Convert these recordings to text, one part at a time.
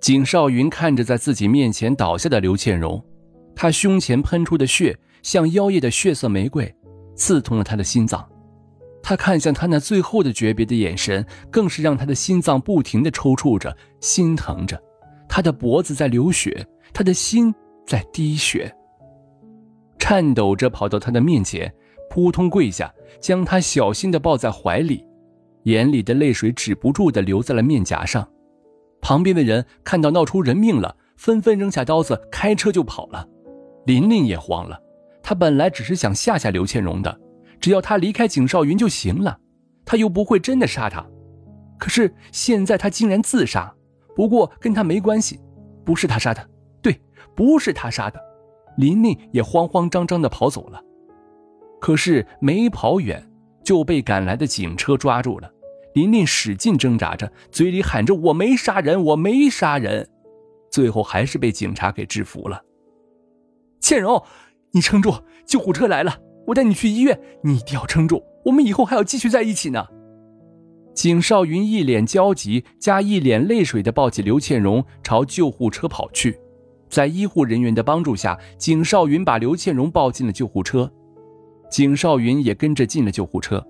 景少云看着在自己面前倒下的刘倩荣，她胸前喷出的血像妖艳的血色玫瑰，刺痛了他的心脏。他看向他那最后的诀别的眼神，更是让他的心脏不停的抽搐着，心疼着。他的脖子在流血，他的心在滴血。颤抖着跑到他的面前，扑通跪下，将他小心的抱在怀里，眼里的泪水止不住的流在了面颊上。旁边的人看到闹出人命了，纷纷扔下刀子，开车就跑了。琳琳也慌了，她本来只是想吓吓刘倩荣的，只要她离开景少云就行了，他又不会真的杀他。可是现在他竟然自杀，不过跟他没关系，不是他杀的，对，不是他杀的。琳琳也慌慌张张的跑走了，可是没跑远就被赶来的警车抓住了。琳琳使劲挣扎着，嘴里喊着：“我没杀人，我没杀人。”最后还是被警察给制服了。倩蓉，你撑住，救护车来了，我带你去医院。你一定要撑住，我们以后还要继续在一起呢。景少云一脸焦急加一脸泪水的抱起刘倩蓉，朝救护车跑去。在医护人员的帮助下，景少云把刘倩蓉抱进了救护车，景少云也跟着进了救护车。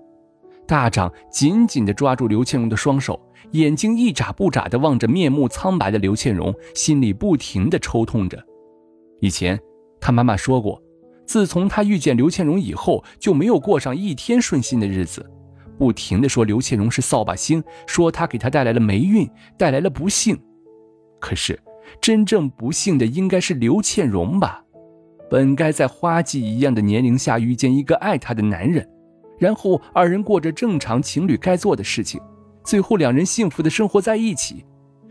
大掌紧紧地抓住刘倩蓉的双手，眼睛一眨不眨地望着面目苍白的刘倩蓉，心里不停地抽痛着。以前，他妈妈说过，自从他遇见刘倩蓉以后，就没有过上一天顺心的日子，不停地说刘倩蓉是扫把星，说她给他带来了霉运，带来了不幸。可是，真正不幸的应该是刘倩蓉吧？本该在花季一样的年龄下遇见一个爱她的男人。然后二人过着正常情侣该做的事情，最后两人幸福的生活在一起。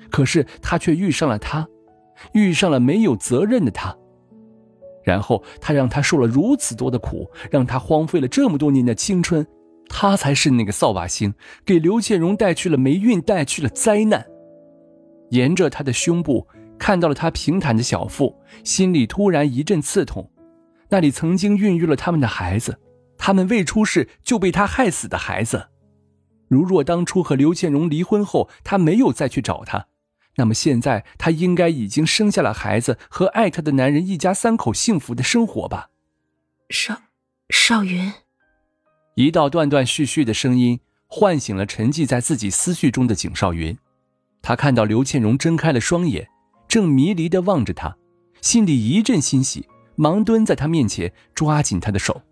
可是他却遇上了他，遇上了没有责任的他。然后他让他受了如此多的苦，让他荒废了这么多年的青春。他才是那个扫把星，给刘倩蓉带去了霉运，带去了灾难。沿着他的胸部看到了他平坦的小腹，心里突然一阵刺痛。那里曾经孕育了他们的孩子。他们未出世就被他害死的孩子，如若当初和刘倩荣离婚后，他没有再去找他，那么现在他应该已经生下了孩子，和爱他的男人一家三口幸福的生活吧。少少云，一道断断续续的声音唤醒了沉寂在自己思绪中的景少云，他看到刘倩荣睁开了双眼，正迷离的望着他，心里一阵欣喜，忙蹲在他面前，抓紧他的手。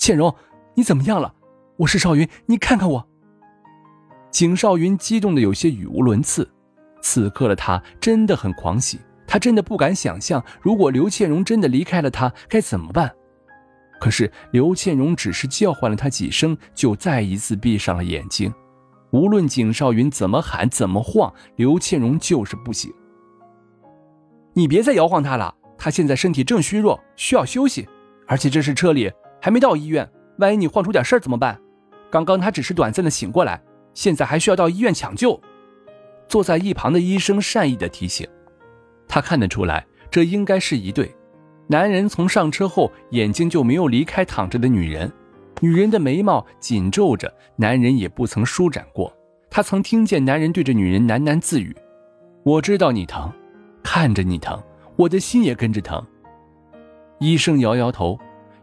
倩蓉，你怎么样了？我是少云，你看看我。景少云激动的有些语无伦次，此刻的他真的很狂喜，他真的不敢想象，如果刘倩蓉真的离开了他，该怎么办。可是刘倩蓉只是叫唤了他几声，就再一次闭上了眼睛。无论景少云怎么喊怎么晃，刘倩蓉就是不醒。你别再摇晃他了，他现在身体正虚弱，需要休息，而且这是车里。还没到医院，万一你晃出点事儿怎么办？刚刚他只是短暂的醒过来，现在还需要到医院抢救。坐在一旁的医生善意的提醒，他看得出来，这应该是一对。男人从上车后，眼睛就没有离开躺着的女人，女人的眉毛紧皱着，男人也不曾舒展过。他曾听见男人对着女人喃喃自语：“我知道你疼，看着你疼，我的心也跟着疼。”医生摇摇头。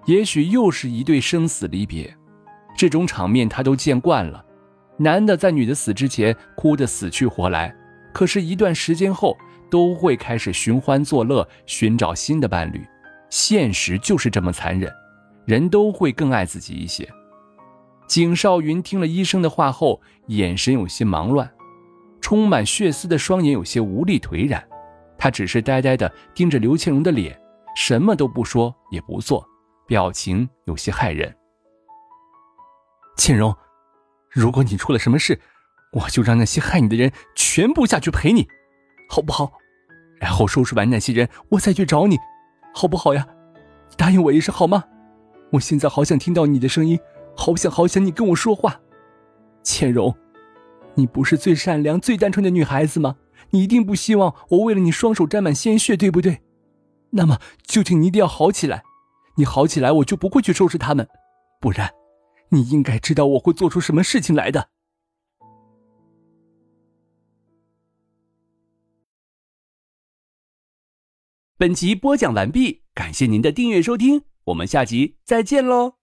也许又是一对生死离别，这种场面他都见惯了。男的在女的死之前哭得死去活来，可是，一段时间后都会开始寻欢作乐，寻找新的伴侣。现实就是这么残忍，人都会更爱自己一些。景少云听了医生的话后，眼神有些忙乱，充满血丝的双眼有些无力颓然，他只是呆呆地盯着刘庆荣的脸，什么都不说，也不做。表情有些骇人。倩蓉，如果你出了什么事，我就让那些害你的人全部下去陪你，好不好？然后收拾完那些人，我再去找你，好不好呀？答应我一声好吗？我现在好想听到你的声音，好想好想你跟我说话。倩蓉，你不是最善良、最单纯的女孩子吗？你一定不希望我为了你双手沾满鲜血，对不对？那么，就请你一定要好起来。你好起来，我就不会去收拾他们。不然，你应该知道我会做出什么事情来的。本集播讲完毕，感谢您的订阅收听，我们下集再见喽。